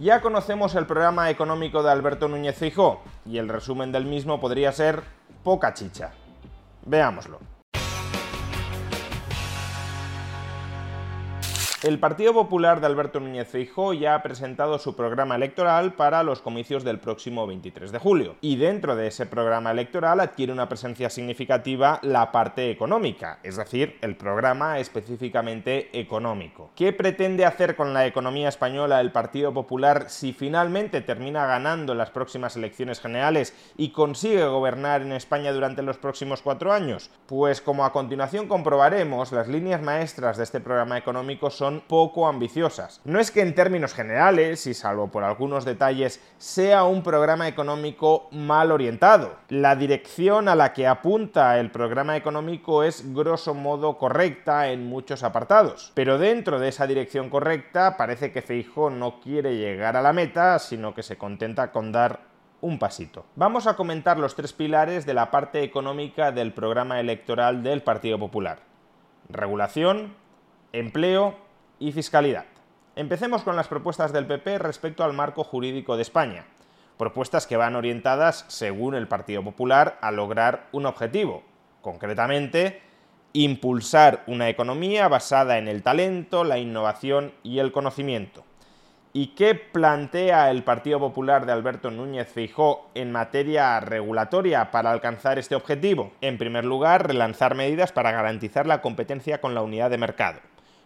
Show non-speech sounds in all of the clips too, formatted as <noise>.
Ya conocemos el programa económico de Alberto Núñez Feijóo y el resumen del mismo podría ser poca chicha. Veámoslo. El Partido Popular de Alberto Núñez Feijóo ya ha presentado su programa electoral para los comicios del próximo 23 de julio. Y dentro de ese programa electoral adquiere una presencia significativa la parte económica, es decir, el programa específicamente económico. ¿Qué pretende hacer con la economía española el Partido Popular si finalmente termina ganando las próximas elecciones generales y consigue gobernar en España durante los próximos cuatro años? Pues como a continuación comprobaremos, las líneas maestras de este programa económico son poco ambiciosas. No es que en términos generales, y salvo por algunos detalles, sea un programa económico mal orientado. La dirección a la que apunta el programa económico es grosso modo correcta en muchos apartados. Pero dentro de esa dirección correcta parece que Feijóo no quiere llegar a la meta, sino que se contenta con dar un pasito. Vamos a comentar los tres pilares de la parte económica del programa electoral del Partido Popular. Regulación, empleo y fiscalidad. Empecemos con las propuestas del PP respecto al marco jurídico de España. Propuestas que van orientadas, según el Partido Popular, a lograr un objetivo, concretamente, impulsar una economía basada en el talento, la innovación y el conocimiento. ¿Y qué plantea el Partido Popular de Alberto Núñez Feijóo en materia regulatoria para alcanzar este objetivo? En primer lugar, relanzar medidas para garantizar la competencia con la unidad de mercado.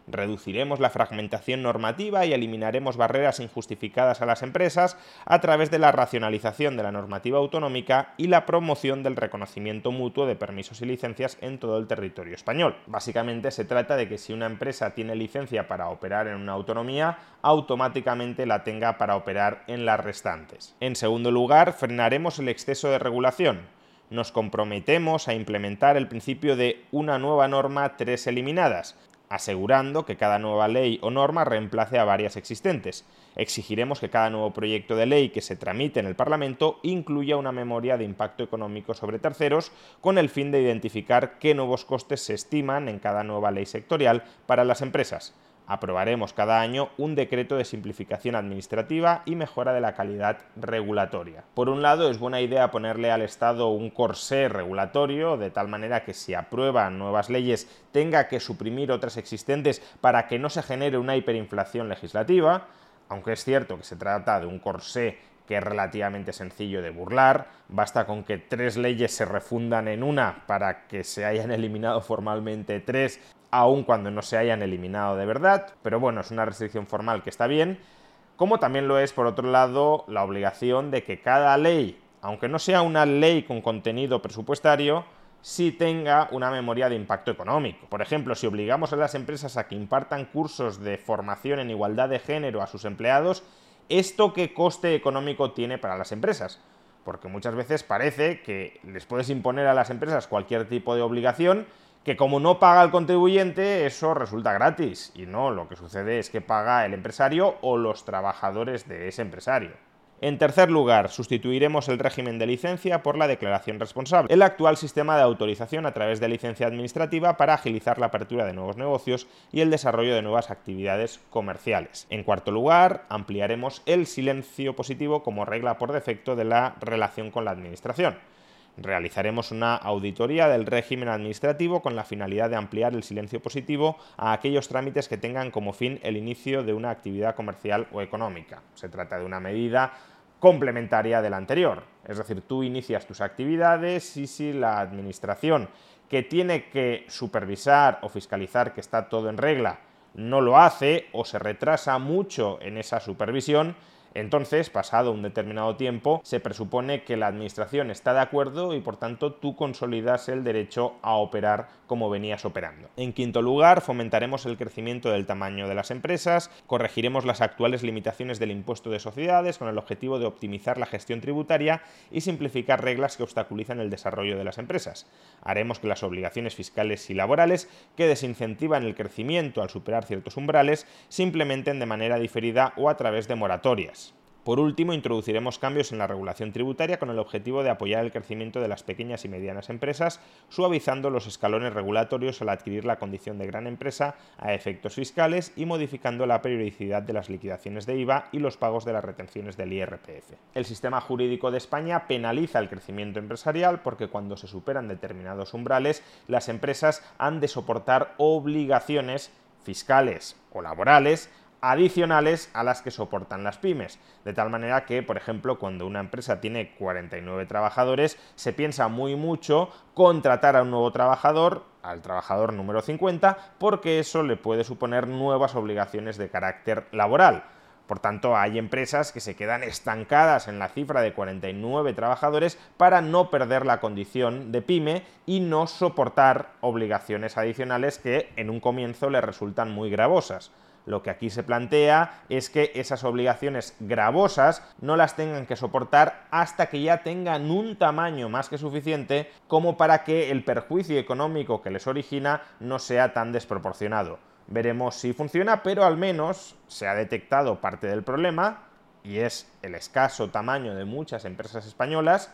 Reduciremos la fragmentación normativa y eliminaremos barreras injustificadas a las empresas a través de la racionalización de la normativa autonómica y la promoción del reconocimiento mutuo de permisos y licencias en todo el territorio español. Básicamente se trata de que si una empresa tiene licencia para operar en una autonomía, automáticamente la tenga para operar en las restantes. En segundo lugar, frenaremos el exceso de regulación nos comprometemos a implementar el principio de una nueva norma, tres eliminadas, asegurando que cada nueva ley o norma reemplace a varias existentes. Exigiremos que cada nuevo proyecto de ley que se tramite en el Parlamento incluya una memoria de impacto económico sobre terceros con el fin de identificar qué nuevos costes se estiman en cada nueva ley sectorial para las empresas aprobaremos cada año un decreto de simplificación administrativa y mejora de la calidad regulatoria. Por un lado, es buena idea ponerle al Estado un corsé regulatorio, de tal manera que si aprueban nuevas leyes tenga que suprimir otras existentes para que no se genere una hiperinflación legislativa, aunque es cierto que se trata de un corsé que es relativamente sencillo de burlar, basta con que tres leyes se refundan en una para que se hayan <laughs> eliminado formalmente tres aun cuando no se hayan eliminado de verdad, pero bueno, es una restricción formal que está bien, como también lo es, por otro lado, la obligación de que cada ley, aunque no sea una ley con contenido presupuestario, sí tenga una memoria de impacto económico. Por ejemplo, si obligamos a las empresas a que impartan cursos de formación en igualdad de género a sus empleados, ¿esto qué coste económico tiene para las empresas? Porque muchas veces parece que les puedes imponer a las empresas cualquier tipo de obligación que como no paga el contribuyente, eso resulta gratis. Y no, lo que sucede es que paga el empresario o los trabajadores de ese empresario. En tercer lugar, sustituiremos el régimen de licencia por la declaración responsable, el actual sistema de autorización a través de licencia administrativa para agilizar la apertura de nuevos negocios y el desarrollo de nuevas actividades comerciales. En cuarto lugar, ampliaremos el silencio positivo como regla por defecto de la relación con la administración. Realizaremos una auditoría del régimen administrativo con la finalidad de ampliar el silencio positivo a aquellos trámites que tengan como fin el inicio de una actividad comercial o económica. Se trata de una medida complementaria de la anterior. Es decir, tú inicias tus actividades y si la administración que tiene que supervisar o fiscalizar que está todo en regla no lo hace o se retrasa mucho en esa supervisión, Entonces, pasado un determinado tiempo, se presupone que la administración está de acuerdo y por tanto tú consolidas el derecho a operar como venías operando. En quinto lugar, fomentaremos el crecimiento del tamaño de las empresas, corregiremos las actuales limitaciones del impuesto de sociedades con el objetivo de optimizar la gestión tributaria y simplificar reglas que obstaculizan el desarrollo de las empresas. Haremos que las obligaciones fiscales y laborales que desincentivan el crecimiento al superar ciertos umbrales se implementen de manera diferida o a través de moratorias. Por último, introduciremos cambios en la regulación tributaria con el objetivo de apoyar el crecimiento de las pequeñas y medianas empresas, suavizando los escalones regulatorios al adquirir la condición de gran empresa a efectos fiscales y modificando la periodicidad de las liquidaciones de IVA y los pagos de las retenciones del IRPF. El sistema jurídico de España penaliza el crecimiento empresarial porque cuando se superan determinados umbrales, las empresas han de soportar obligaciones fiscales o laborales adicionales a las que soportan las pymes. De tal manera que, por ejemplo, cuando una empresa tiene 49 trabajadores, se piensa muy mucho contratar a un nuevo trabajador, al trabajador número 50, porque eso le puede suponer nuevas obligaciones de carácter laboral. Por tanto, hay empresas que se quedan estancadas en la cifra de 49 trabajadores para no perder la condición de pyme y no soportar obligaciones adicionales que en un comienzo le resultan muy gravosas. Lo que aquí se plantea es que esas obligaciones gravosas no las tengan que soportar hasta que ya tengan un tamaño más que suficiente como para que el perjuicio económico que les origina no sea tan desproporcionado. Veremos si funciona, pero al menos se ha detectado parte del problema y es el escaso tamaño de muchas empresas españolas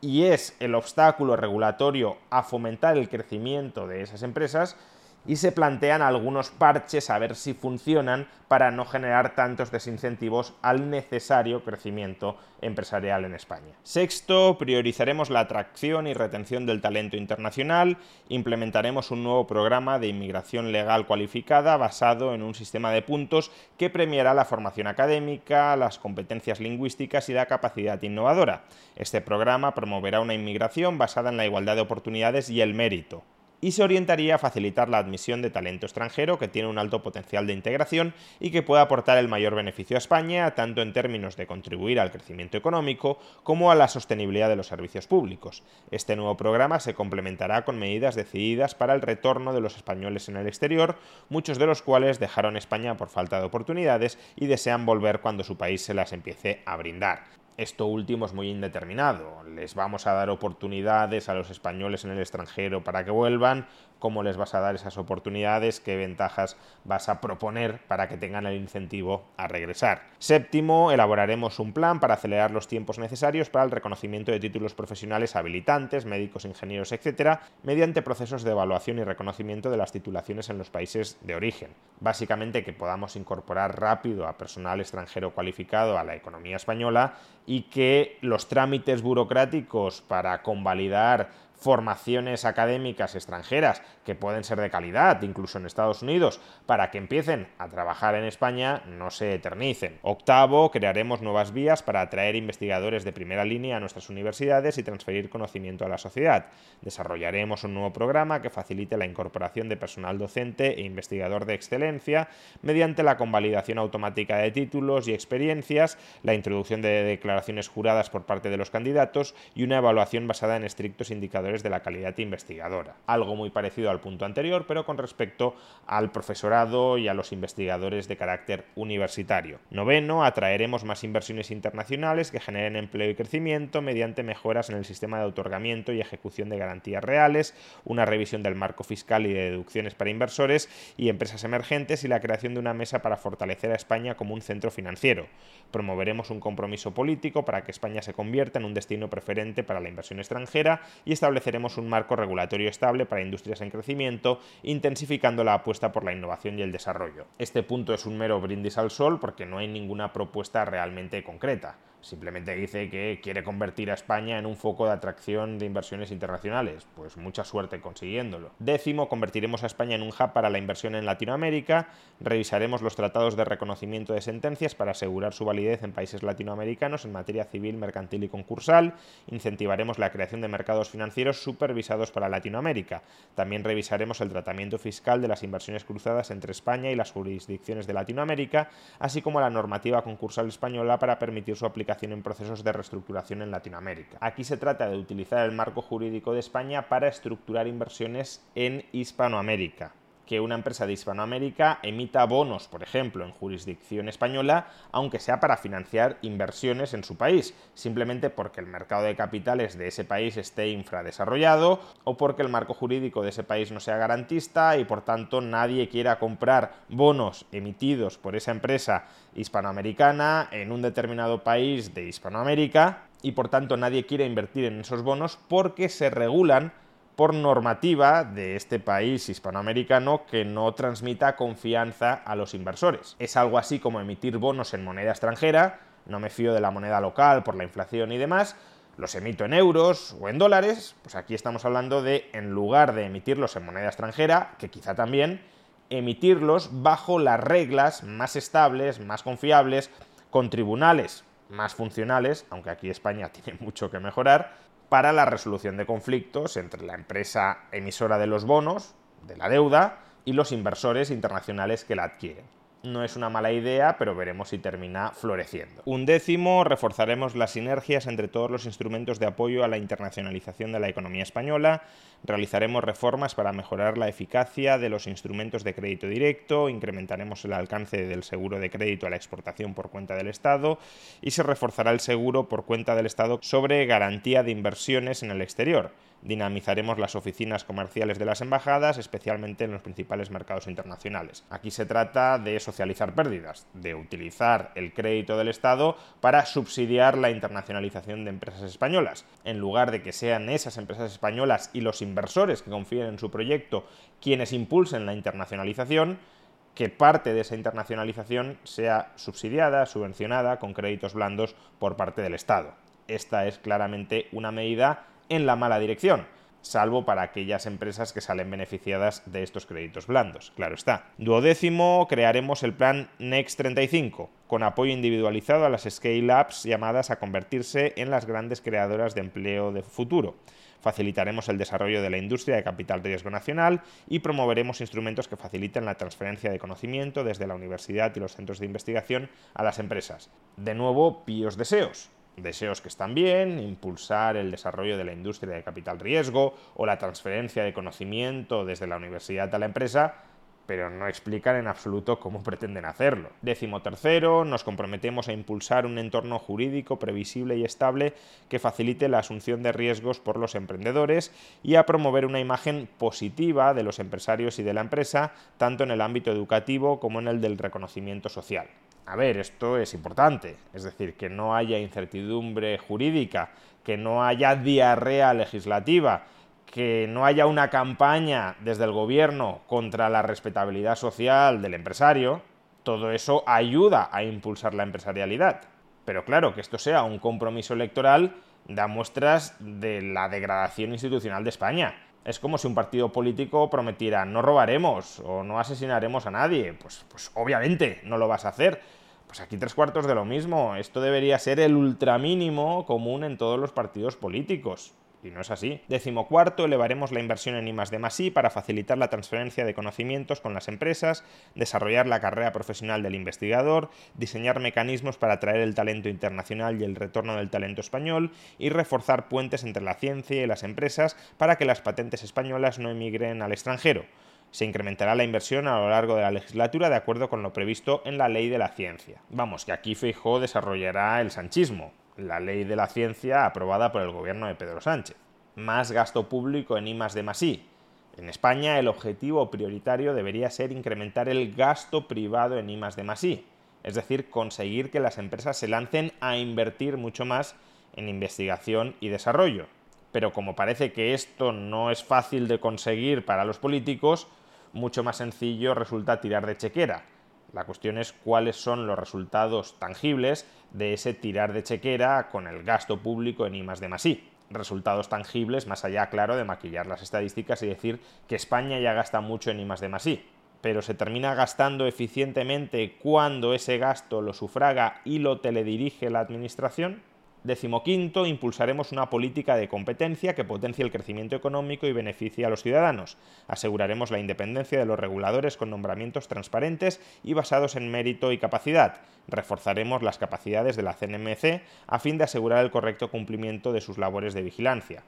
y es el obstáculo regulatorio a fomentar el crecimiento de esas empresas y se plantean algunos parches a ver si funcionan para no generar tantos desincentivos al necesario crecimiento empresarial en España. Sexto, priorizaremos la atracción y retención del talento internacional, implementaremos un nuevo programa de inmigración legal cualificada basado en un sistema de puntos que premiará la formación académica, las competencias lingüísticas y la capacidad innovadora. Este programa promoverá una inmigración basada en la igualdad de oportunidades y el mérito y se orientaría a facilitar la admisión de talento extranjero que tiene un alto potencial de integración y que puede aportar el mayor beneficio a España, tanto en términos de contribuir al crecimiento económico como a la sostenibilidad de los servicios públicos. Este nuevo programa se complementará con medidas decididas para el retorno de los españoles en el exterior, muchos de los cuales dejaron España por falta de oportunidades y desean volver cuando su país se las empiece a brindar. Esto último es muy indeterminado. Les vamos a dar oportunidades a los españoles en el extranjero para que vuelvan, cómo les vas a dar esas oportunidades, qué ventajas vas a proponer para que tengan el incentivo a regresar. Séptimo, elaboraremos un plan para acelerar los tiempos necesarios para el reconocimiento de títulos profesionales habilitantes, médicos, ingenieros, etc., mediante procesos de evaluación y reconocimiento de las titulaciones en los países de origen. Básicamente que podamos incorporar rápido a personal extranjero cualificado a la economía española y que los trámites burocráticos para convalidar formaciones académicas extranjeras que pueden ser de calidad, incluso en Estados Unidos, para que empiecen a trabajar en España, no se eternicen. Octavo, crearemos nuevas vías para atraer investigadores de primera línea a nuestras universidades y transferir conocimiento a la sociedad. Desarrollaremos un nuevo programa que facilite la incorporación de personal docente e investigador de excelencia mediante la convalidación automática de títulos y experiencias, la introducción de declaraciones juradas por parte de los candidatos y una evaluación basada en estrictos indicadores de la calidad investigadora. Algo muy parecido al punto anterior, pero con respecto al profesorado y a los investigadores de carácter universitario. Noveno, atraeremos más inversiones internacionales que generen empleo y crecimiento mediante mejoras en el sistema de otorgamiento y ejecución de garantías reales, una revisión del marco fiscal y de deducciones para inversores y empresas emergentes y la creación de una mesa para fortalecer a España como un centro financiero. Promoveremos un compromiso político para que España se convierta en un destino preferente para la inversión extranjera y establecer estableceremos un marco regulatorio estable para industrias en crecimiento, intensificando la apuesta por la innovación y el desarrollo. Este punto es un mero brindis al sol porque no hay ninguna propuesta realmente concreta. Simplemente dice que quiere convertir a España en un foco de atracción de inversiones internacionales. Pues mucha suerte consiguiéndolo. Décimo, convertiremos a España en un hub para la inversión en Latinoamérica. Revisaremos los tratados de reconocimiento de sentencias para asegurar su validez en países latinoamericanos en materia civil, mercantil y concursal. Incentivaremos la creación de mercados financieros supervisados para Latinoamérica. También revisaremos el tratamiento fiscal de las inversiones cruzadas entre España y las jurisdicciones de Latinoamérica, así como la normativa concursal española para permitir su aplicación en procesos de reestructuración en Latinoamérica. Aquí se trata de utilizar el marco jurídico de España para estructurar inversiones en Hispanoamérica que una empresa de Hispanoamérica emita bonos, por ejemplo, en jurisdicción española, aunque sea para financiar inversiones en su país, simplemente porque el mercado de capitales de ese país esté infradesarrollado o porque el marco jurídico de ese país no sea garantista y por tanto nadie quiera comprar bonos emitidos por esa empresa hispanoamericana en un determinado país de Hispanoamérica y por tanto nadie quiere invertir en esos bonos porque se regulan por normativa de este país hispanoamericano que no transmita confianza a los inversores. Es algo así como emitir bonos en moneda extranjera, no me fío de la moneda local por la inflación y demás, los emito en euros o en dólares, pues aquí estamos hablando de, en lugar de emitirlos en moneda extranjera, que quizá también, emitirlos bajo las reglas más estables, más confiables, con tribunales más funcionales, aunque aquí España <laughs> tiene mucho que mejorar, para la resolución de conflictos entre la empresa emisora de los bonos, de la deuda, y los inversores internacionales que la adquieren. No es una mala idea, pero veremos si termina floreciendo. Un décimo, reforzaremos las sinergias entre todos los instrumentos de apoyo a la internacionalización de la economía española, realizaremos reformas para mejorar la eficacia de los instrumentos de crédito directo, incrementaremos el alcance del seguro de crédito a la exportación por cuenta del Estado y se reforzará el seguro por cuenta del Estado sobre garantía de inversiones en el exterior dinamizaremos las oficinas comerciales de las embajadas, especialmente en los principales mercados internacionales. Aquí se trata de socializar pérdidas, de utilizar el crédito del Estado para subsidiar la internacionalización de empresas españolas. En lugar de que sean esas empresas españolas y los inversores que confíen en su proyecto quienes impulsen la internacionalización, que parte de esa internacionalización sea subsidiada, subvencionada con créditos blandos por parte del Estado. Esta es claramente una medida en la mala dirección, salvo para aquellas empresas que salen beneficiadas de estos créditos blandos, claro está. Duodécimo, crearemos el plan Next 35, con apoyo individualizado a las scale-ups llamadas a convertirse en las grandes creadoras de empleo de futuro. Facilitaremos el desarrollo de la industria de capital riesgo nacional y promoveremos instrumentos que faciliten la transferencia de conocimiento desde la universidad y los centros de investigación a las empresas. De nuevo, píos deseos deseos que están bien, impulsar el desarrollo de la industria de capital riesgo o la transferencia de conocimiento desde la universidad a la empresa, pero no explican en absoluto cómo pretenden hacerlo. Décimo tercero, nos comprometemos a impulsar un entorno jurídico previsible y estable que facilite la asunción de riesgos por los emprendedores y a promover una imagen positiva de los empresarios y de la empresa, tanto en el ámbito educativo como en el del reconocimiento social. A ver, esto es importante, es decir, que no haya incertidumbre jurídica, que no haya diarrea legislativa, que no haya una campaña desde el gobierno contra la respetabilidad social del empresario, todo eso ayuda a impulsar la empresarialidad. Pero claro, que esto sea un compromiso electoral da muestras de la degradación institucional de España. Es como si un partido político prometiera no robaremos o no asesinaremos a nadie. Pues, pues obviamente no lo vas a hacer pues aquí tres cuartos de lo mismo. Esto debería ser el ultramínimo común en todos los partidos políticos. Y no es así. Décimo cuarto, elevaremos la inversión en I para facilitar la transferencia de conocimientos con las empresas, desarrollar la carrera profesional del investigador, diseñar mecanismos para atraer el talento internacional y el retorno del talento español y reforzar puentes entre la ciencia y las empresas para que las patentes españolas no emigren al extranjero se incrementará la inversión a lo largo de la legislatura de acuerdo con lo previsto en la Ley de la Ciencia. Vamos, que aquí Feijóo desarrollará el sanchismo, la Ley de la Ciencia aprobada por el gobierno de Pedro Sánchez. Más gasto público en I de. En España el objetivo prioritario debería ser incrementar el gasto privado en I de I, es decir, conseguir que las empresas se lancen a invertir mucho más en investigación y desarrollo. Pero como parece que esto no es fácil de conseguir para los políticos, mucho más sencillo resulta tirar de chequera. La cuestión es cuáles son los resultados tangibles de ese tirar de chequera con el gasto público en I de I resultados tangibles, más allá, claro, de maquillar las estadísticas y decir que España ya gasta mucho en I de I. Pero se termina gastando eficientemente cuando ese gasto lo sufraga y lo teledirige la administración. Decimoquinto, impulsaremos una política de competencia que potencie el crecimiento económico y beneficie a los ciudadanos. Aseguraremos la independencia de los reguladores con nombramientos transparentes y basados en mérito y capacidad. Reforzaremos las capacidades de la CNMC a fin de asegurar el correcto cumplimiento de sus labores de vigilancia.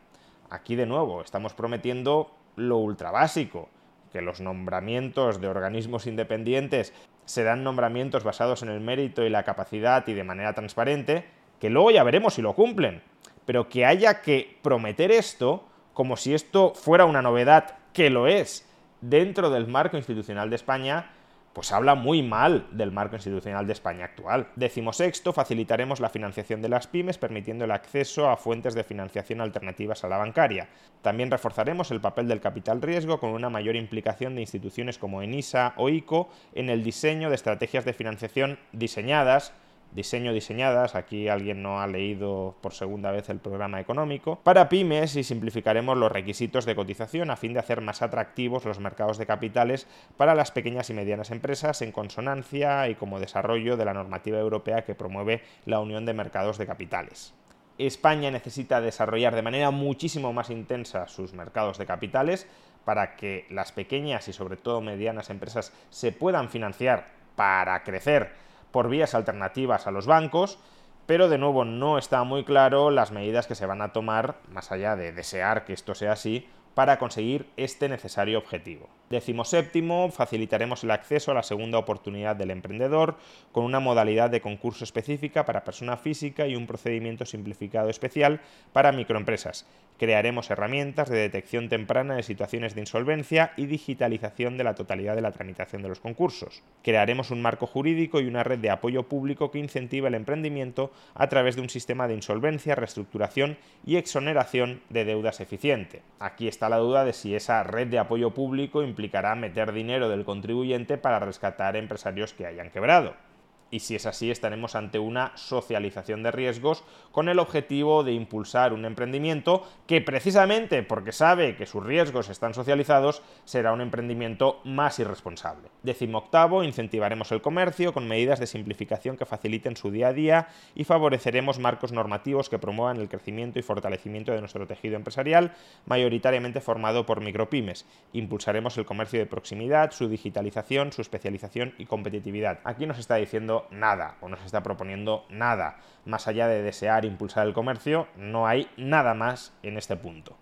Aquí de nuevo estamos prometiendo lo ultra básico, que los nombramientos de organismos independientes serán nombramientos basados en el mérito y la capacidad y de manera transparente, que luego ya veremos si lo cumplen, pero que haya que prometer esto como si esto fuera una novedad, que lo es, dentro del marco institucional de España, pues habla muy mal del marco institucional de España actual. Décimo sexto, facilitaremos la financiación de las pymes permitiendo el acceso a fuentes de financiación alternativas a la bancaria. También reforzaremos el papel del capital riesgo con una mayor implicación de instituciones como ENISA o ICO en el diseño de estrategias de financiación diseñadas diseño diseñadas, aquí alguien no ha leído por segunda vez el programa económico, para pymes y simplificaremos los requisitos de cotización a fin de hacer más atractivos los mercados de capitales para las pequeñas y medianas empresas en consonancia y como desarrollo de la normativa europea que promueve la Unión de Mercados de Capitales. España necesita desarrollar de manera muchísimo más intensa sus mercados de capitales para que las pequeñas y sobre todo medianas empresas se puedan financiar para crecer por vías alternativas a los bancos, pero de nuevo no está muy claro las medidas que se van a tomar, más allá de desear que esto sea así, para conseguir este necesario objetivo. Décimo séptimo, facilitaremos el acceso a la segunda oportunidad del emprendedor con una modalidad de concurso específica para persona física y un procedimiento simplificado especial para microempresas. Crearemos herramientas de detección temprana de situaciones de insolvencia y digitalización de la totalidad de la tramitación de los concursos. Crearemos un marco jurídico y una red de apoyo público que incentive el emprendimiento a través de un sistema de insolvencia, reestructuración y exoneración de deudas eficiente. Aquí está la duda de si esa red de apoyo público implicará meter dinero del contribuyente para rescatar empresarios que hayan quebrado y si es así estaremos ante una socialización de riesgos con el objetivo de impulsar un emprendimiento que precisamente porque sabe que sus riesgos están socializados será un emprendimiento más irresponsable. Décimo octavo, incentivaremos el comercio con medidas de simplificación que faciliten su día a día y favoreceremos marcos normativos que promuevan el crecimiento y fortalecimiento de nuestro tejido empresarial, mayoritariamente formado por micropymes. Impulsaremos el comercio de proximidad, su digitalización, su especialización y competitividad. Aquí nos está diciendo nada o no se está proponiendo nada. Más allá de desear impulsar el comercio, no hay nada más en este punto.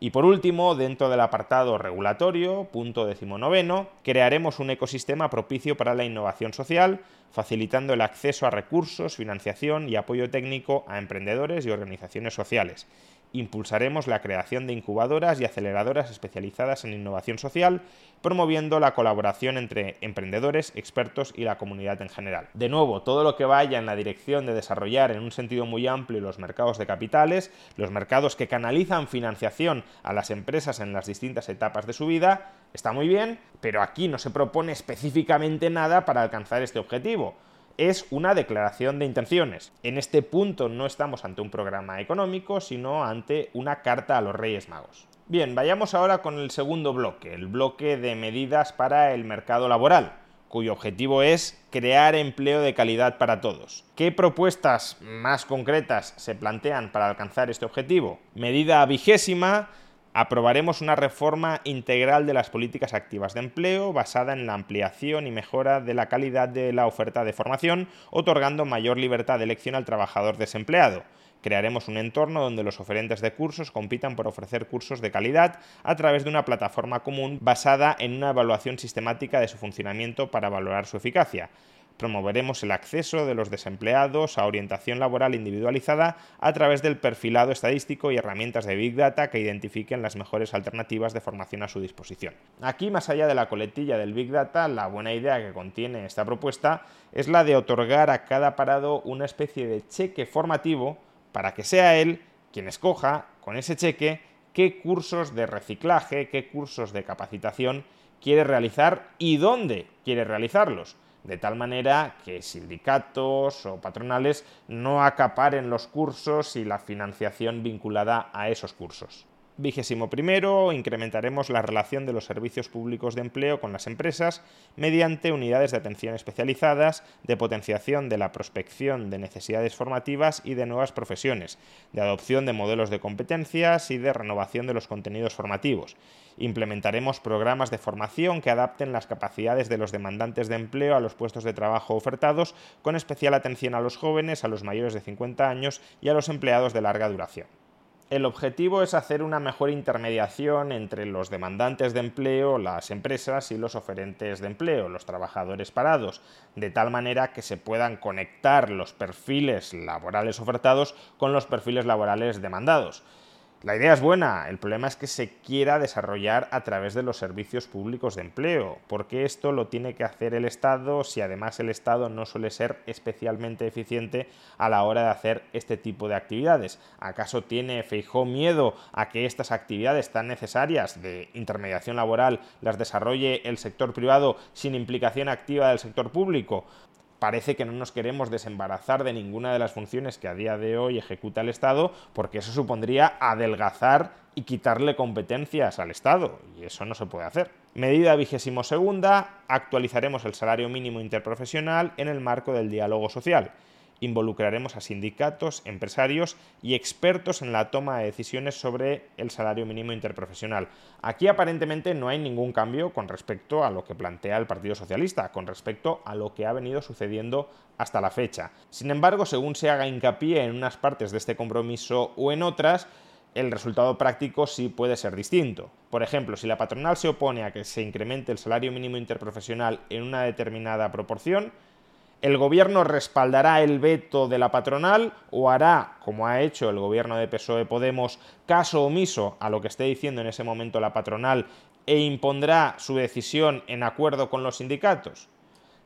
Y por último, dentro del apartado regulatorio, punto decimonoveno, crearemos un ecosistema propicio para la innovación social, facilitando el acceso a recursos, financiación y apoyo técnico a emprendedores y organizaciones sociales impulsaremos la creación de incubadoras y aceleradoras especializadas en innovación social, promoviendo la colaboración entre emprendedores, expertos y la comunidad en general. De nuevo, todo lo que vaya en la dirección de desarrollar en un sentido muy amplio los mercados de capitales, los mercados que canalizan financiación a las empresas en las distintas etapas de su vida, está muy bien, pero aquí no se propone específicamente nada para alcanzar este objetivo es una declaración de intenciones. En este punto no estamos ante un programa económico, sino ante una carta a los Reyes Magos. Bien, vayamos ahora con el segundo bloque, el bloque de medidas para el mercado laboral, cuyo objetivo es crear empleo de calidad para todos. ¿Qué propuestas más concretas se plantean para alcanzar este objetivo? Medida vigésima aprobaremos una reforma integral de las políticas activas de empleo basada en la ampliación y mejora de la calidad de la oferta de formación, otorgando mayor libertad de elección al trabajador desempleado. Crearemos un entorno donde los oferentes de cursos compitan por ofrecer cursos de calidad a través de una plataforma común basada en una evaluación sistemática de su funcionamiento para valorar su eficacia. Promoveremos el acceso de los desempleados a orientación laboral individualizada a través del perfilado estadístico y herramientas de Big Data que identifiquen las mejores alternativas de formación a su disposición. Aquí, más allá de la coletilla del Big Data, la buena idea que contiene esta propuesta es la de otorgar a cada parado una especie de cheque formativo para que sea él quien escoja con ese cheque qué cursos de reciclaje, qué cursos de capacitación quiere realizar y dónde quiere realizarlos de tal manera que sindicatos o patronales no acaparen los cursos y la financiación vinculada a esos cursos. Vigésimo primero, incrementaremos la relación de los servicios públicos de empleo con las empresas mediante unidades de atención especializadas, de potenciación de la prospección de necesidades formativas y de nuevas profesiones, de adopción de modelos de competencias y de renovación de los contenidos formativos. Implementaremos programas de formación que adapten las capacidades de los demandantes de empleo a los puestos de trabajo ofertados, con especial atención a los jóvenes, a los mayores de 50 años y a los empleados de larga duración. El objetivo es hacer una mejor intermediación entre los demandantes de empleo, las empresas y los oferentes de empleo, los trabajadores parados, de tal manera que se puedan conectar los perfiles laborales ofertados con los perfiles laborales demandados. La idea es buena, el problema es que se quiera desarrollar a través de los servicios públicos de empleo, porque esto lo tiene que hacer el Estado si además el Estado no suele ser especialmente eficiente a la hora de hacer este tipo de actividades. ¿Acaso tiene Feijó miedo a que estas actividades tan necesarias de intermediación laboral las desarrolle el sector privado sin implicación activa del sector público? Parece que no nos queremos desembarazar de ninguna de las funciones que a día de hoy ejecuta el Estado, porque eso supondría adelgazar y quitarle competencias al Estado, y eso no se puede hacer. Medida vigésimo segunda, actualizaremos el salario mínimo interprofesional en el marco del diálogo social involucraremos a sindicatos, empresarios y expertos en la toma de decisiones sobre el salario mínimo interprofesional. Aquí aparentemente no hay ningún cambio con respecto a lo que plantea el Partido Socialista, con respecto a lo que ha venido sucediendo hasta la fecha. Sin embargo, según se haga hincapié en unas partes de este compromiso o en otras, el resultado práctico sí puede ser distinto. Por ejemplo, si la patronal se opone a que se incremente el salario mínimo interprofesional en una determinada proporción, ¿El gobierno respaldará el veto de la patronal o hará, como ha hecho el gobierno de PSOE Podemos, caso omiso a lo que esté diciendo en ese momento la patronal e impondrá su decisión en acuerdo con los sindicatos?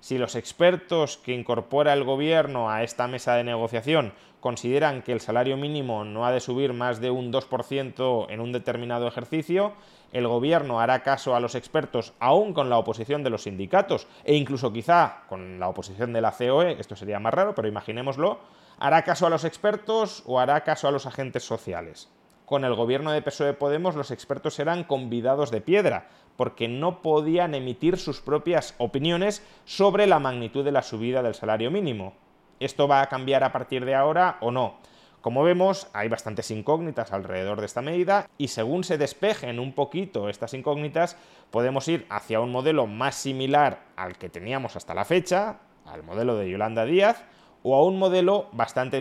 Si los expertos que incorpora el gobierno a esta mesa de negociación consideran que el salario mínimo no ha de subir más de un 2% en un determinado ejercicio, el gobierno hará caso a los expertos aún con la oposición de los sindicatos e incluso quizá con la oposición de la COE, esto sería más raro, pero imaginémoslo, hará caso a los expertos o hará caso a los agentes sociales. Con el gobierno de PSOE Podemos los expertos eran convidados de piedra, porque no podían emitir sus propias opiniones sobre la magnitud de la subida del salario mínimo. ¿Esto va a cambiar a partir de ahora o no? Como vemos, hay bastantes incógnitas alrededor de esta medida y según se despejen un poquito estas incógnitas, podemos ir hacia un modelo más similar al que teníamos hasta la fecha, al modelo de Yolanda Díaz, o a un modelo bastante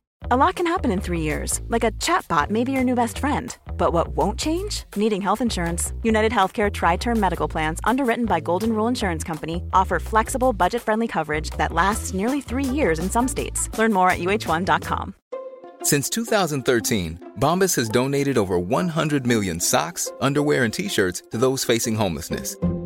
A lot can happen in three years, like a chatbot may be your new best friend. But what won't change? Needing health insurance. United Healthcare Tri Term Medical Plans, underwritten by Golden Rule Insurance Company, offer flexible, budget friendly coverage that lasts nearly three years in some states. Learn more at uh1.com. Since 2013, Bombas has donated over 100 million socks, underwear, and t shirts to those facing homelessness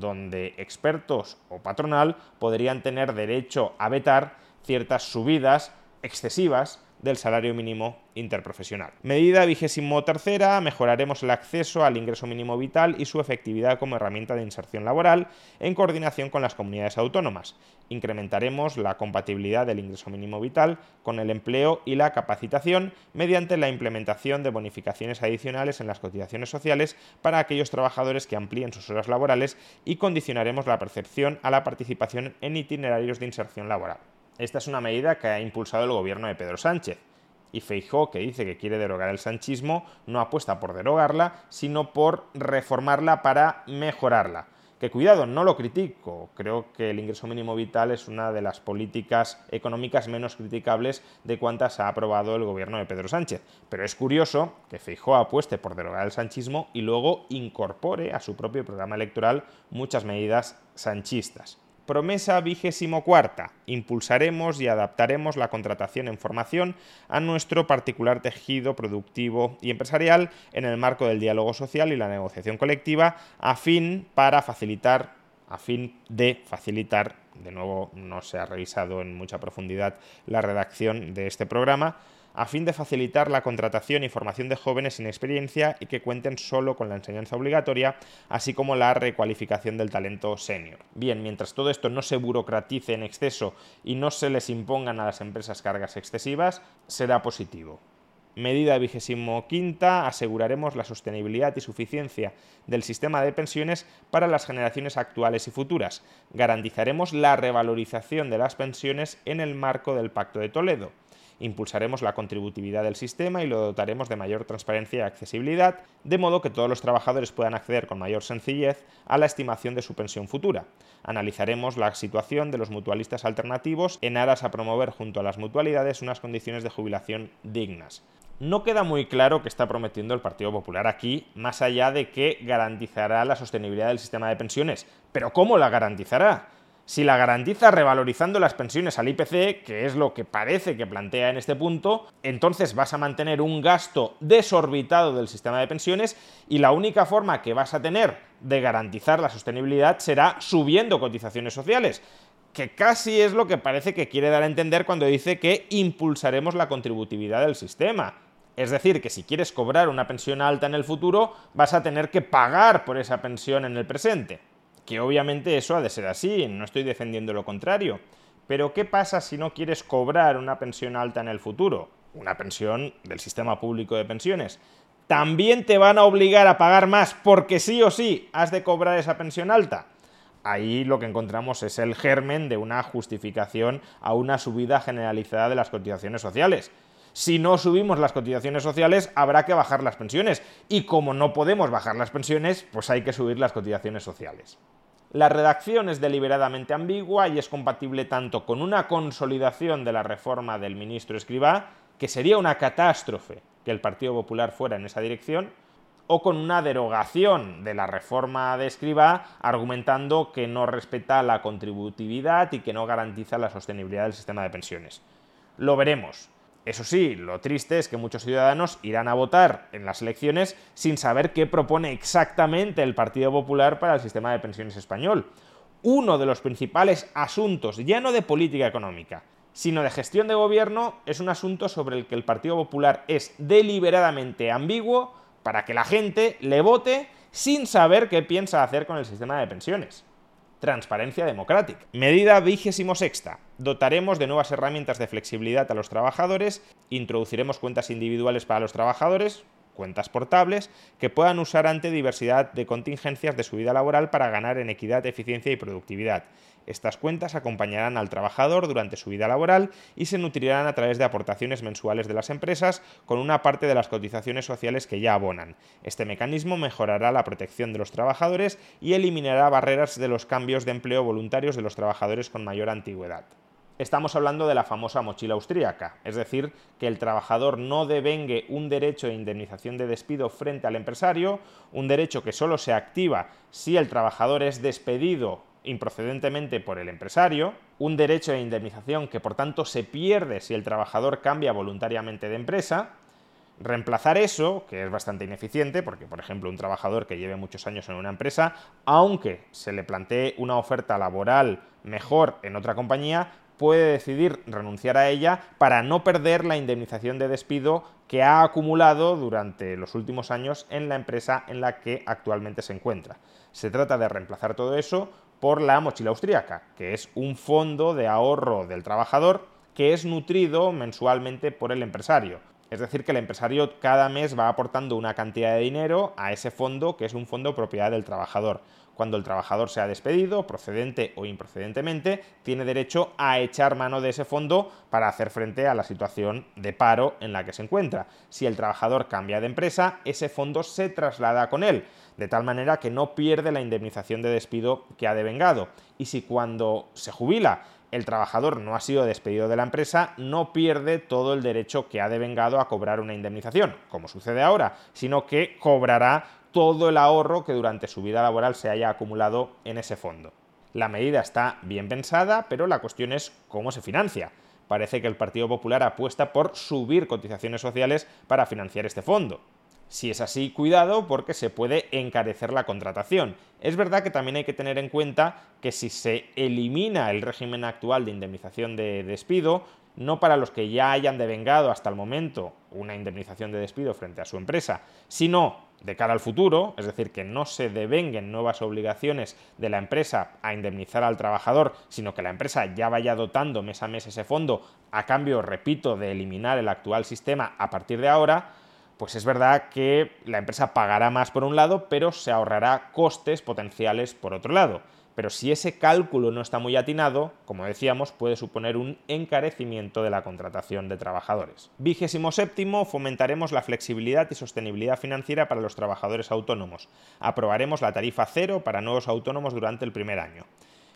Donde expertos o patronal podrían tener derecho a vetar ciertas subidas excesivas del salario mínimo interprofesional. Medida vigésimo tercera, mejoraremos el acceso al ingreso mínimo vital y su efectividad como herramienta de inserción laboral en coordinación con las comunidades autónomas. Incrementaremos la compatibilidad del ingreso mínimo vital con el empleo y la capacitación mediante la implementación de bonificaciones adicionales en las cotizaciones sociales para aquellos trabajadores que amplíen sus horas laborales y condicionaremos la percepción a la participación en itinerarios de inserción laboral. Esta es una medida que ha impulsado el gobierno de Pedro Sánchez. Y Feijó, que dice que quiere derogar el sanchismo, no apuesta por derogarla, sino por reformarla para mejorarla. Que cuidado, no lo critico. Creo que el ingreso mínimo vital es una de las políticas económicas menos criticables de cuantas ha aprobado el gobierno de Pedro Sánchez. Pero es curioso que Feijóo apueste por derogar el sanchismo y luego incorpore a su propio programa electoral muchas medidas sanchistas. Promesa vigésimo cuarta. Impulsaremos y adaptaremos la contratación en formación a nuestro particular tejido productivo y empresarial en el marco del diálogo social y la negociación colectiva a fin para facilitar a fin de facilitar, de nuevo no se ha revisado en mucha profundidad la redacción de este programa, a fin de facilitar la contratación y formación de jóvenes sin experiencia y que cuenten solo con la enseñanza obligatoria, así como la recualificación del talento senior. Bien, mientras todo esto no se burocratice en exceso y no se les impongan a las empresas cargas excesivas, será positivo. Medida vigésimo quinta, aseguraremos la sostenibilidad y suficiencia del sistema de pensiones para las generaciones actuales y futuras. Garantizaremos la revalorización de las pensiones en el marco del Pacto de Toledo impulsaremos la contributividad del sistema y lo dotaremos de mayor transparencia y accesibilidad, de modo que todos los trabajadores puedan acceder con mayor sencillez a la estimación de su pensión futura. Analizaremos la situación de los mutualistas alternativos en aras a promover junto a las mutualidades unas condiciones de jubilación dignas. No queda muy claro qué está prometiendo el Partido Popular aquí, más allá de que garantizará la sostenibilidad del sistema de pensiones. Pero ¿cómo la garantizará? Si la garantiza revalorizando las pensiones al IPC, que es lo que parece que plantea en este punto, entonces vas a mantener un gasto desorbitado del sistema de pensiones y la única forma que vas a tener de garantizar la sostenibilidad será subiendo cotizaciones sociales que casi es lo que parece que quiere dar a entender cuando dice que impulsaremos la contributividad del sistema. Es decir, que si quieres cobrar una pensión alta en el futuro, vas a tener que pagar por esa pensión en el presente que obviamente eso ha de ser así, no estoy defendiendo lo contrario. Pero ¿qué pasa si no quieres cobrar una pensión alta en el futuro? Una pensión del sistema público de pensiones. ¿También te van a obligar a pagar más porque sí o sí has de cobrar esa pensión alta? Ahí lo que encontramos es el germen de una justificación a una subida generalizada de las cotizaciones sociales. Si no subimos las cotizaciones sociales, habrá que bajar las pensiones. Y como no podemos bajar las pensiones, pues hay que subir las cotizaciones sociales. La redacción es deliberadamente ambigua y es compatible tanto con una consolidación de la reforma del ministro Escribá, que sería una catástrofe que el Partido Popular fuera en esa dirección, o con una derogación de la reforma de Escribá, argumentando que no respeta la contributividad y que no garantiza la sostenibilidad del sistema de pensiones. Lo veremos. Eso sí, lo triste es que muchos ciudadanos irán a votar en las elecciones sin saber qué propone exactamente el Partido Popular para el sistema de pensiones español. Uno de los principales asuntos, ya no de política económica, sino de gestión de gobierno, es un asunto sobre el que el Partido Popular es deliberadamente ambiguo para que la gente le vote sin saber qué piensa hacer con el sistema de pensiones transparencia democrática. Medida vigésimo sexta. Dotaremos de nuevas herramientas de flexibilidad a los trabajadores, introduciremos cuentas individuales para los trabajadores, cuentas portables, que puedan usar ante diversidad de contingencias de su vida laboral para ganar en equidad, eficiencia y productividad. Estas cuentas acompañarán al trabajador durante su vida laboral y se nutrirán a través de aportaciones mensuales de las empresas con una parte de las cotizaciones sociales que ya abonan. Este mecanismo mejorará la protección de los trabajadores y eliminará barreras de los cambios de empleo voluntarios de los trabajadores con mayor antigüedad. Estamos hablando de la famosa mochila austríaca, es decir, que el trabajador no devengue un derecho de indemnización de despido frente al empresario, un derecho que solo se activa si el trabajador es despedido improcedentemente por el empresario, un derecho de indemnización que por tanto se pierde si el trabajador cambia voluntariamente de empresa, reemplazar eso, que es bastante ineficiente, porque por ejemplo un trabajador que lleve muchos años en una empresa, aunque se le plantee una oferta laboral mejor en otra compañía, puede decidir renunciar a ella para no perder la indemnización de despido que ha acumulado durante los últimos años en la empresa en la que actualmente se encuentra. Se trata de reemplazar todo eso por la mochila austríaca, que es un fondo de ahorro del trabajador que es nutrido mensualmente por el empresario. Es decir, que el empresario cada mes va aportando una cantidad de dinero a ese fondo que es un fondo propiedad del trabajador. Cuando el trabajador sea despedido, procedente o improcedentemente, tiene derecho a echar mano de ese fondo para hacer frente a la situación de paro en la que se encuentra. Si el trabajador cambia de empresa, ese fondo se traslada con él, de tal manera que no pierde la indemnización de despido que ha devengado. Y si cuando se jubila el trabajador no ha sido despedido de la empresa, no pierde todo el derecho que ha devengado a cobrar una indemnización, como sucede ahora, sino que cobrará todo el ahorro que durante su vida laboral se haya acumulado en ese fondo. La medida está bien pensada, pero la cuestión es cómo se financia. Parece que el Partido Popular apuesta por subir cotizaciones sociales para financiar este fondo. Si es así, cuidado porque se puede encarecer la contratación. Es verdad que también hay que tener en cuenta que si se elimina el régimen actual de indemnización de despido, no para los que ya hayan devengado hasta el momento una indemnización de despido frente a su empresa, sino de cara al futuro, es decir, que no se devenguen nuevas obligaciones de la empresa a indemnizar al trabajador, sino que la empresa ya vaya dotando mes a mes ese fondo a cambio, repito, de eliminar el actual sistema a partir de ahora, pues es verdad que la empresa pagará más por un lado, pero se ahorrará costes potenciales por otro lado pero si ese cálculo no está muy atinado, como decíamos, puede suponer un encarecimiento de la contratación de trabajadores. Vigésimo séptimo, fomentaremos la flexibilidad y sostenibilidad financiera para los trabajadores autónomos. Aprobaremos la tarifa cero para nuevos autónomos durante el primer año.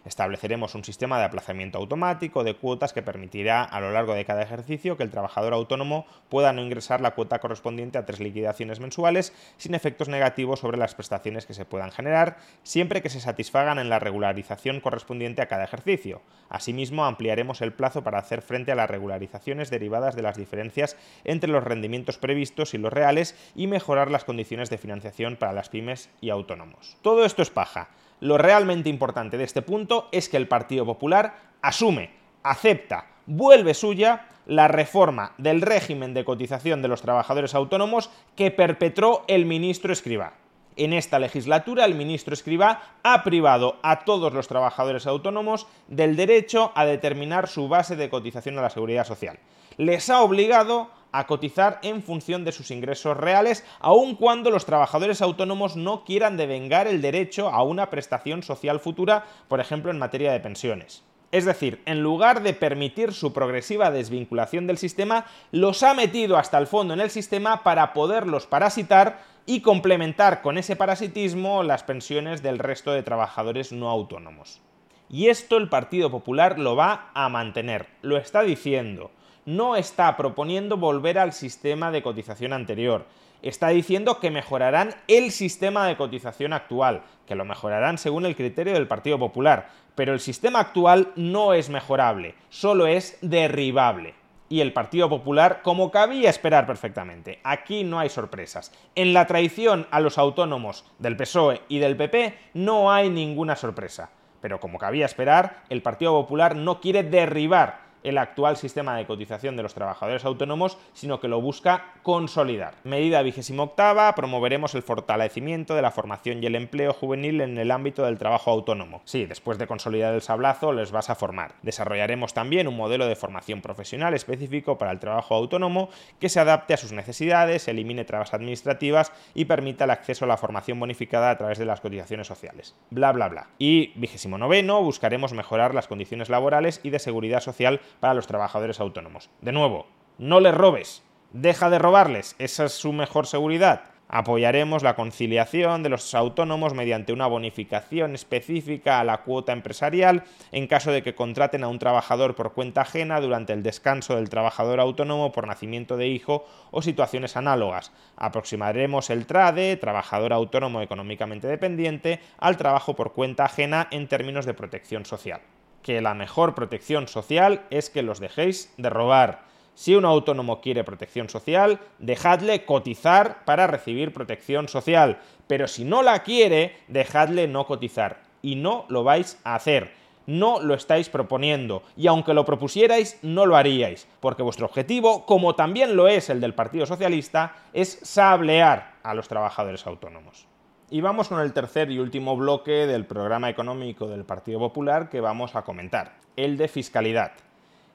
Estableceremos un sistema de aplazamiento automático de cuotas que permitirá a lo largo de cada ejercicio que el trabajador autónomo pueda no ingresar la cuota correspondiente a tres liquidaciones mensuales sin efectos negativos sobre las prestaciones que se puedan generar, siempre que se satisfagan en la regularización correspondiente a cada ejercicio. Asimismo, ampliaremos el plazo para hacer frente a las regularizaciones derivadas de las diferencias entre los rendimientos previstos y los reales y mejorar las condiciones de financiación para las pymes y autónomos. Todo esto es paja. Lo realmente importante de este punto es que el Partido Popular asume, acepta, vuelve suya la reforma del régimen de cotización de los trabajadores autónomos que perpetró el ministro Escribá. En esta legislatura el ministro Escribá ha privado a todos los trabajadores autónomos del derecho a determinar su base de cotización a la seguridad social. Les ha obligado a cotizar en función de sus ingresos reales, aun cuando los trabajadores autónomos no quieran devengar el derecho a una prestación social futura, por ejemplo en materia de pensiones. Es decir, en lugar de permitir su progresiva desvinculación del sistema, los ha metido hasta el fondo en el sistema para poderlos parasitar y complementar con ese parasitismo las pensiones del resto de trabajadores no autónomos. Y esto el Partido Popular lo va a mantener, lo está diciendo no está proponiendo volver al sistema de cotización anterior. Está diciendo que mejorarán el sistema de cotización actual, que lo mejorarán según el criterio del Partido Popular, pero el sistema actual no es mejorable, solo es derribable y el Partido Popular como cabía esperar perfectamente. Aquí no hay sorpresas. En la traición a los autónomos del PSOE y del PP no hay ninguna sorpresa. Pero como cabía esperar, el Partido Popular no quiere derribar el actual sistema de cotización de los trabajadores autónomos, sino que lo busca consolidar. Medida vigésima octava, promoveremos el fortalecimiento de la formación y el empleo juvenil en el ámbito del trabajo autónomo. Sí, después de consolidar el sablazo, les vas a formar. Desarrollaremos también un modelo de formación profesional específico para el trabajo autónomo que se adapte a sus necesidades, elimine trabas administrativas y permita el acceso a la formación bonificada a través de las cotizaciones sociales. Bla, bla, bla. Y vigésimo noveno, buscaremos mejorar las condiciones laborales y de seguridad social para los trabajadores autónomos. De nuevo, no les robes, deja de robarles, esa es su mejor seguridad. Apoyaremos la conciliación de los autónomos mediante una bonificación específica a la cuota empresarial en caso de que contraten a un trabajador por cuenta ajena durante el descanso del trabajador autónomo por nacimiento de hijo o situaciones análogas. Aproximaremos el TRADE, trabajador autónomo económicamente dependiente, al trabajo por cuenta ajena en términos de protección social que la mejor protección social es que los dejéis de robar. Si un autónomo quiere protección social, dejadle cotizar para recibir protección social. Pero si no la quiere, dejadle no cotizar. Y no lo vais a hacer. No lo estáis proponiendo. Y aunque lo propusierais, no lo haríais. Porque vuestro objetivo, como también lo es el del Partido Socialista, es sablear a los trabajadores autónomos. Y vamos con el tercer y último bloque del programa económico del Partido Popular que vamos a comentar, el de fiscalidad.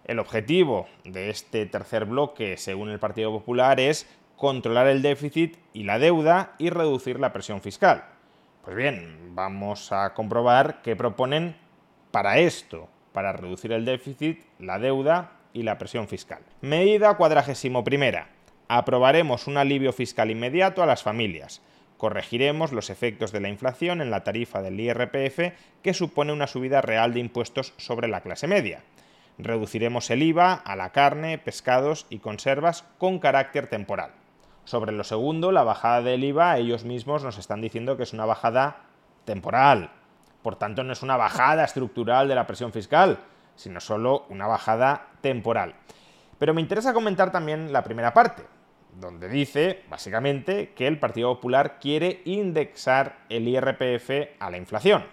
El objetivo de este tercer bloque, según el Partido Popular, es controlar el déficit y la deuda y reducir la presión fiscal. Pues bien, vamos a comprobar qué proponen para esto, para reducir el déficit, la deuda y la presión fiscal. Medida cuadragésimo primera. Aprobaremos un alivio fiscal inmediato a las familias. Corregiremos los efectos de la inflación en la tarifa del IRPF que supone una subida real de impuestos sobre la clase media. Reduciremos el IVA a la carne, pescados y conservas con carácter temporal. Sobre lo segundo, la bajada del IVA, ellos mismos nos están diciendo que es una bajada temporal. Por tanto, no es una bajada estructural de la presión fiscal, sino solo una bajada temporal. Pero me interesa comentar también la primera parte, donde dice, básicamente, que el Partido Popular quiere indexar el IRPF a la inflación.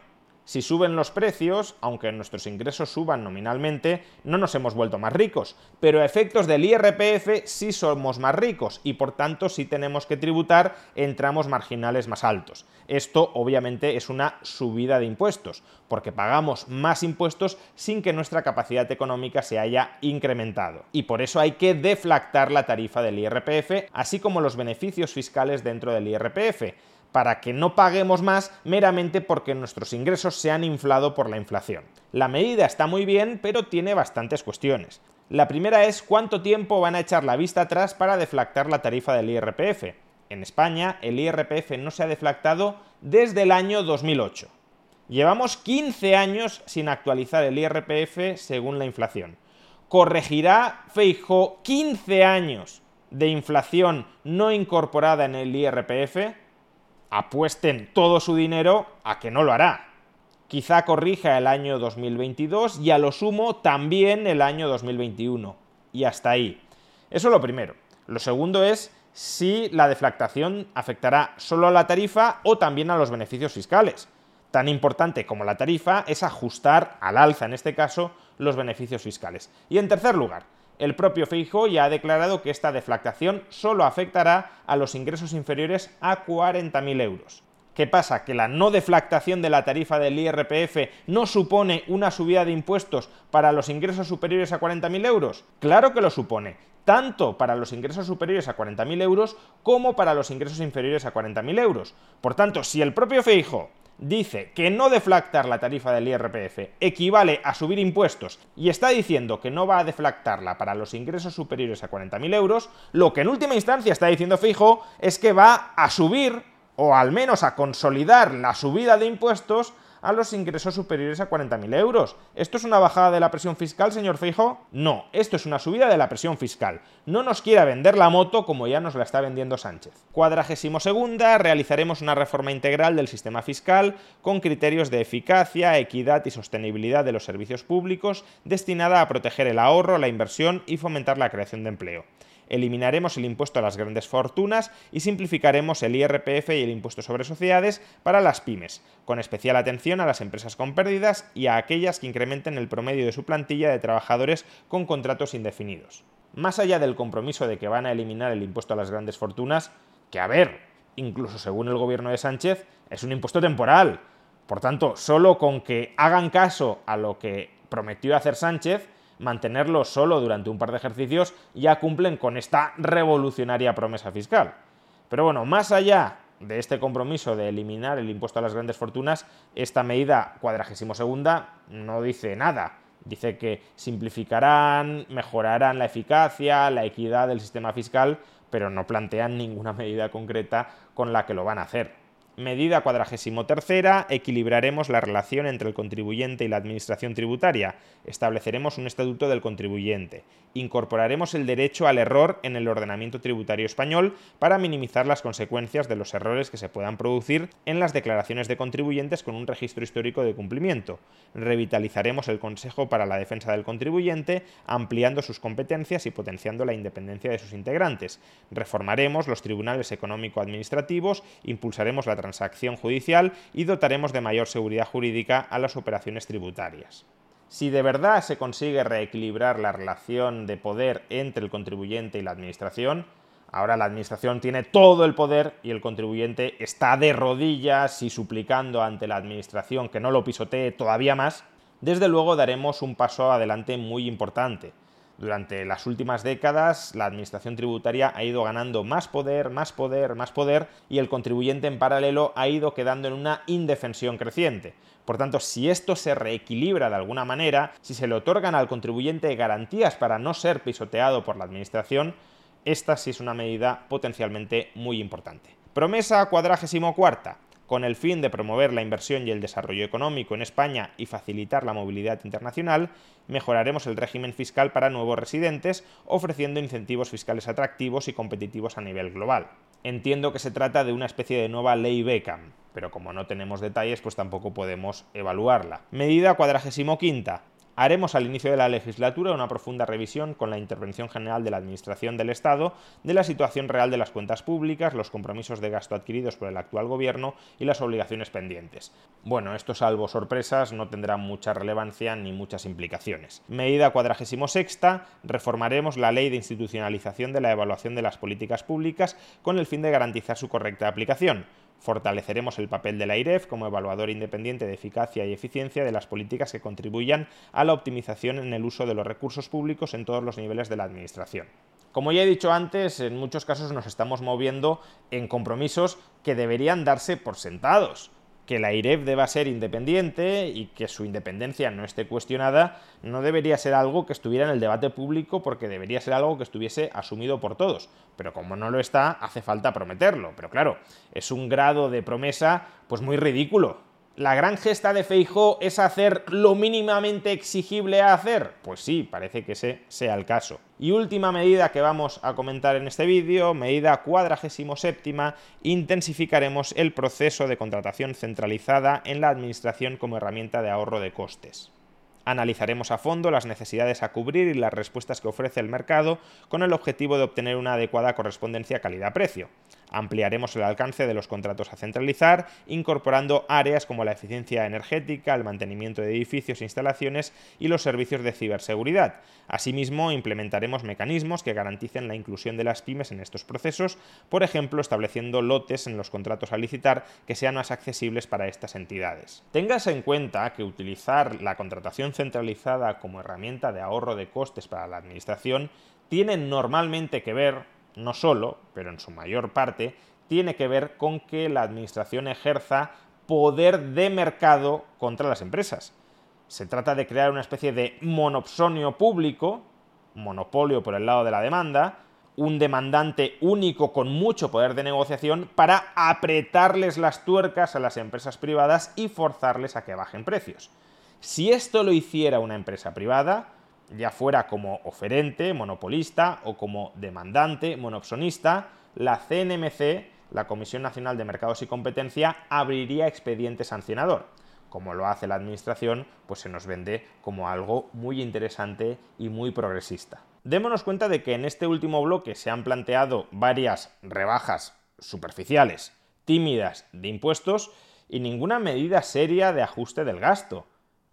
Si suben los precios, aunque nuestros ingresos suban nominalmente, no nos hemos vuelto más ricos, pero a efectos del IRPF sí somos más ricos y por tanto sí tenemos que tributar en tramos marginales más altos. Esto obviamente es una subida de impuestos, porque pagamos más impuestos sin que nuestra capacidad económica se haya incrementado. Y por eso hay que deflactar la tarifa del IRPF, así como los beneficios fiscales dentro del IRPF para que no paguemos más meramente porque nuestros ingresos se han inflado por la inflación. La medida está muy bien, pero tiene bastantes cuestiones. La primera es cuánto tiempo van a echar la vista atrás para deflactar la tarifa del IRPF. En España, el IRPF no se ha deflactado desde el año 2008. Llevamos 15 años sin actualizar el IRPF según la inflación. ¿Corregirá Feijo 15 años de inflación no incorporada en el IRPF? Apuesten todo su dinero a que no lo hará. Quizá corrija el año 2022 y a lo sumo también el año 2021. Y hasta ahí. Eso es lo primero. Lo segundo es si la deflactación afectará solo a la tarifa o también a los beneficios fiscales. Tan importante como la tarifa es ajustar al alza, en este caso, los beneficios fiscales. Y en tercer lugar, el propio Feijóo ya ha declarado que esta deflactación solo afectará a los ingresos inferiores a 40.000 euros. ¿Qué pasa? ¿Que la no deflactación de la tarifa del IRPF no supone una subida de impuestos para los ingresos superiores a 40.000 euros? Claro que lo supone, tanto para los ingresos superiores a 40.000 euros como para los ingresos inferiores a 40.000 euros. Por tanto, si el propio Feijóo dice que no deflactar la tarifa del IRPF equivale a subir impuestos y está diciendo que no va a deflactarla para los ingresos superiores a 40.000 euros, lo que en última instancia está diciendo Fijo es que va a subir o al menos a consolidar la subida de impuestos a los ingresos superiores a 40.000 euros. ¿Esto es una bajada de la presión fiscal, señor Feijo? No, esto es una subida de la presión fiscal. No nos quiera vender la moto como ya nos la está vendiendo Sánchez. Cuadragésimo segunda, realizaremos una reforma integral del sistema fiscal con criterios de eficacia, equidad y sostenibilidad de los servicios públicos destinada a proteger el ahorro, la inversión y fomentar la creación de empleo eliminaremos el impuesto a las grandes fortunas y simplificaremos el IRPF y el impuesto sobre sociedades para las pymes, con especial atención a las empresas con pérdidas y a aquellas que incrementen el promedio de su plantilla de trabajadores con contratos indefinidos. Más allá del compromiso de que van a eliminar el impuesto a las grandes fortunas, que a ver, incluso según el gobierno de Sánchez, es un impuesto temporal. Por tanto, solo con que hagan caso a lo que prometió hacer Sánchez, mantenerlo solo durante un par de ejercicios, ya cumplen con esta revolucionaria promesa fiscal. Pero bueno, más allá de este compromiso de eliminar el impuesto a las grandes fortunas, esta medida cuadragésimo segunda no dice nada. Dice que simplificarán, mejorarán la eficacia, la equidad del sistema fiscal, pero no plantean ninguna medida concreta con la que lo van a hacer. Medida cuadragésimo tercera, equilibraremos la relación entre el contribuyente y la administración tributaria. Estableceremos un estatuto del contribuyente. Incorporaremos el derecho al error en el ordenamiento tributario español para minimizar las consecuencias de los errores que se puedan producir en las declaraciones de contribuyentes con un registro histórico de cumplimiento. Revitalizaremos el Consejo para la Defensa del Contribuyente, ampliando sus competencias y potenciando la independencia de sus integrantes. Reformaremos los tribunales económico-administrativos, impulsaremos la transacción judicial y dotaremos de mayor seguridad jurídica a las operaciones tributarias. Si de verdad se consigue reequilibrar la relación de poder entre el contribuyente y la administración, ahora la administración tiene todo el poder y el contribuyente está de rodillas y suplicando ante la administración que no lo pisotee todavía más, desde luego daremos un paso adelante muy importante. Durante las últimas décadas, la administración tributaria ha ido ganando más poder, más poder, más poder, y el contribuyente en paralelo ha ido quedando en una indefensión creciente. Por tanto, si esto se reequilibra de alguna manera, si se le otorgan al contribuyente garantías para no ser pisoteado por la administración, esta sí es una medida potencialmente muy importante. Promesa cuadragésimo cuarta con el fin de promover la inversión y el desarrollo económico en España y facilitar la movilidad internacional, mejoraremos el régimen fiscal para nuevos residentes, ofreciendo incentivos fiscales atractivos y competitivos a nivel global. Entiendo que se trata de una especie de nueva ley Beckham, pero como no tenemos detalles, pues tampoco podemos evaluarla. Medida cuadragésimo quinta Haremos al inicio de la legislatura una profunda revisión con la intervención general de la Administración del Estado de la situación real de las cuentas públicas, los compromisos de gasto adquiridos por el actual Gobierno y las obligaciones pendientes. Bueno, esto salvo sorpresas no tendrá mucha relevancia ni muchas implicaciones. Medida cuadragésimo sexta, reformaremos la ley de institucionalización de la evaluación de las políticas públicas con el fin de garantizar su correcta aplicación. Fortaleceremos el papel de la IREF como evaluador independiente de eficacia y eficiencia de las políticas que contribuyan a la optimización en el uso de los recursos públicos en todos los niveles de la Administración. Como ya he dicho antes, en muchos casos nos estamos moviendo en compromisos que deberían darse por sentados que la IREF deba ser independiente y que su independencia no esté cuestionada no debería ser algo que estuviera en el debate público porque debería ser algo que estuviese asumido por todos. Pero como no lo está, hace falta prometerlo. Pero claro, es un grado de promesa pues muy ridículo ¿La gran gesta de Feijó es hacer lo mínimamente exigible a hacer? Pues sí, parece que ese sea el caso. Y última medida que vamos a comentar en este vídeo, medida cuadragésimo séptima, intensificaremos el proceso de contratación centralizada en la administración como herramienta de ahorro de costes. Analizaremos a fondo las necesidades a cubrir y las respuestas que ofrece el mercado con el objetivo de obtener una adecuada correspondencia calidad-precio. Ampliaremos el alcance de los contratos a centralizar, incorporando áreas como la eficiencia energética, el mantenimiento de edificios e instalaciones y los servicios de ciberseguridad. Asimismo, implementaremos mecanismos que garanticen la inclusión de las pymes en estos procesos, por ejemplo, estableciendo lotes en los contratos a licitar que sean más accesibles para estas entidades. Tengas en cuenta que utilizar la contratación centralizada como herramienta de ahorro de costes para la Administración tiene normalmente que ver no solo, pero en su mayor parte, tiene que ver con que la Administración ejerza poder de mercado contra las empresas. Se trata de crear una especie de monopsonio público, monopolio por el lado de la demanda, un demandante único con mucho poder de negociación para apretarles las tuercas a las empresas privadas y forzarles a que bajen precios. Si esto lo hiciera una empresa privada, ya fuera como oferente, monopolista o como demandante, monopsonista, la CNMC, la Comisión Nacional de Mercados y Competencia, abriría expediente sancionador. Como lo hace la Administración, pues se nos vende como algo muy interesante y muy progresista. Démonos cuenta de que en este último bloque se han planteado varias rebajas superficiales, tímidas de impuestos y ninguna medida seria de ajuste del gasto.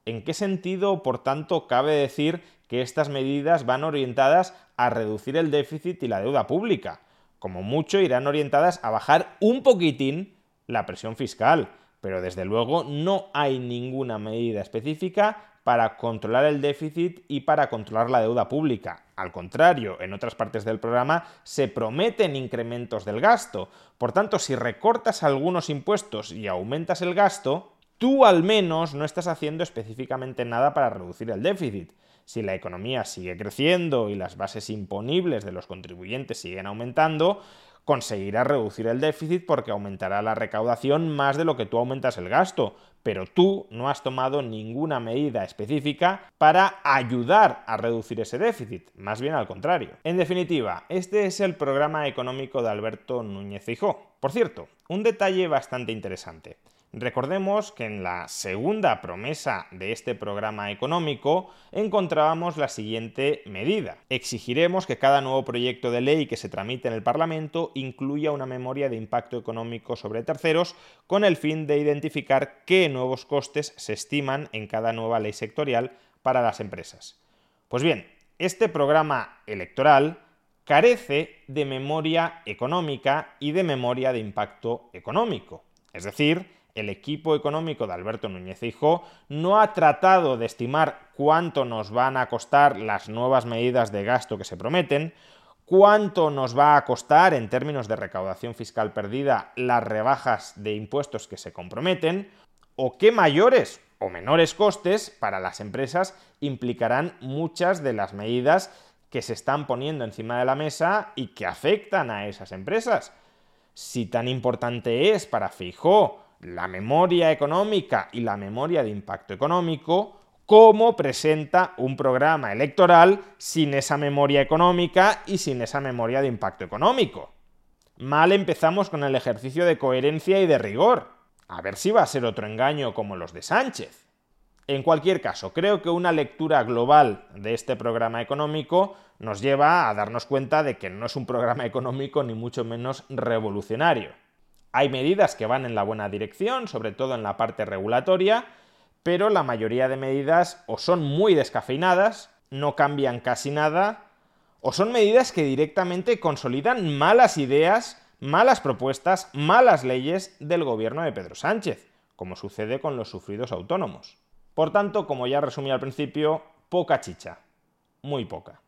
¿En qué sentido, por tanto, cabe decir que estas medidas van orientadas a reducir el déficit y la deuda pública. Como mucho irán orientadas a bajar un poquitín la presión fiscal, pero desde luego no hay ninguna medida específica para controlar el déficit y para controlar la deuda pública. Al contrario, en otras partes del programa se prometen incrementos del gasto. Por tanto, si recortas algunos impuestos y aumentas el gasto, tú al menos no estás haciendo específicamente nada para reducir el déficit. Si la economía sigue creciendo y las bases imponibles de los contribuyentes siguen aumentando, conseguirás reducir el déficit porque aumentará la recaudación más de lo que tú aumentas el gasto, pero tú no has tomado ninguna medida específica para ayudar a reducir ese déficit, más bien al contrario. En definitiva, este es el programa económico de Alberto Núñez Fijó. Por cierto, un detalle bastante interesante. Recordemos que en la segunda promesa de este programa económico encontrábamos la siguiente medida. Exigiremos que cada nuevo proyecto de ley que se tramite en el Parlamento incluya una memoria de impacto económico sobre terceros con el fin de identificar qué nuevos costes se estiman en cada nueva ley sectorial para las empresas. Pues bien, este programa electoral carece de memoria económica y de memoria de impacto económico. Es decir, el equipo económico de Alberto Núñez Hijo no ha tratado de estimar cuánto nos van a costar las nuevas medidas de gasto que se prometen, cuánto nos va a costar en términos de recaudación fiscal perdida las rebajas de impuestos que se comprometen, o qué mayores o menores costes para las empresas implicarán muchas de las medidas que se están poniendo encima de la mesa y que afectan a esas empresas. Si tan importante es para Fijó la memoria económica y la memoria de impacto económico, ¿cómo presenta un programa electoral sin esa memoria económica y sin esa memoria de impacto económico? Mal empezamos con el ejercicio de coherencia y de rigor. A ver si va a ser otro engaño como los de Sánchez. En cualquier caso, creo que una lectura global de este programa económico nos lleva a darnos cuenta de que no es un programa económico ni mucho menos revolucionario. Hay medidas que van en la buena dirección, sobre todo en la parte regulatoria, pero la mayoría de medidas o son muy descafeinadas, no cambian casi nada, o son medidas que directamente consolidan malas ideas, malas propuestas, malas leyes del gobierno de Pedro Sánchez, como sucede con los sufridos autónomos. Por tanto, como ya resumí al principio, poca chicha, muy poca.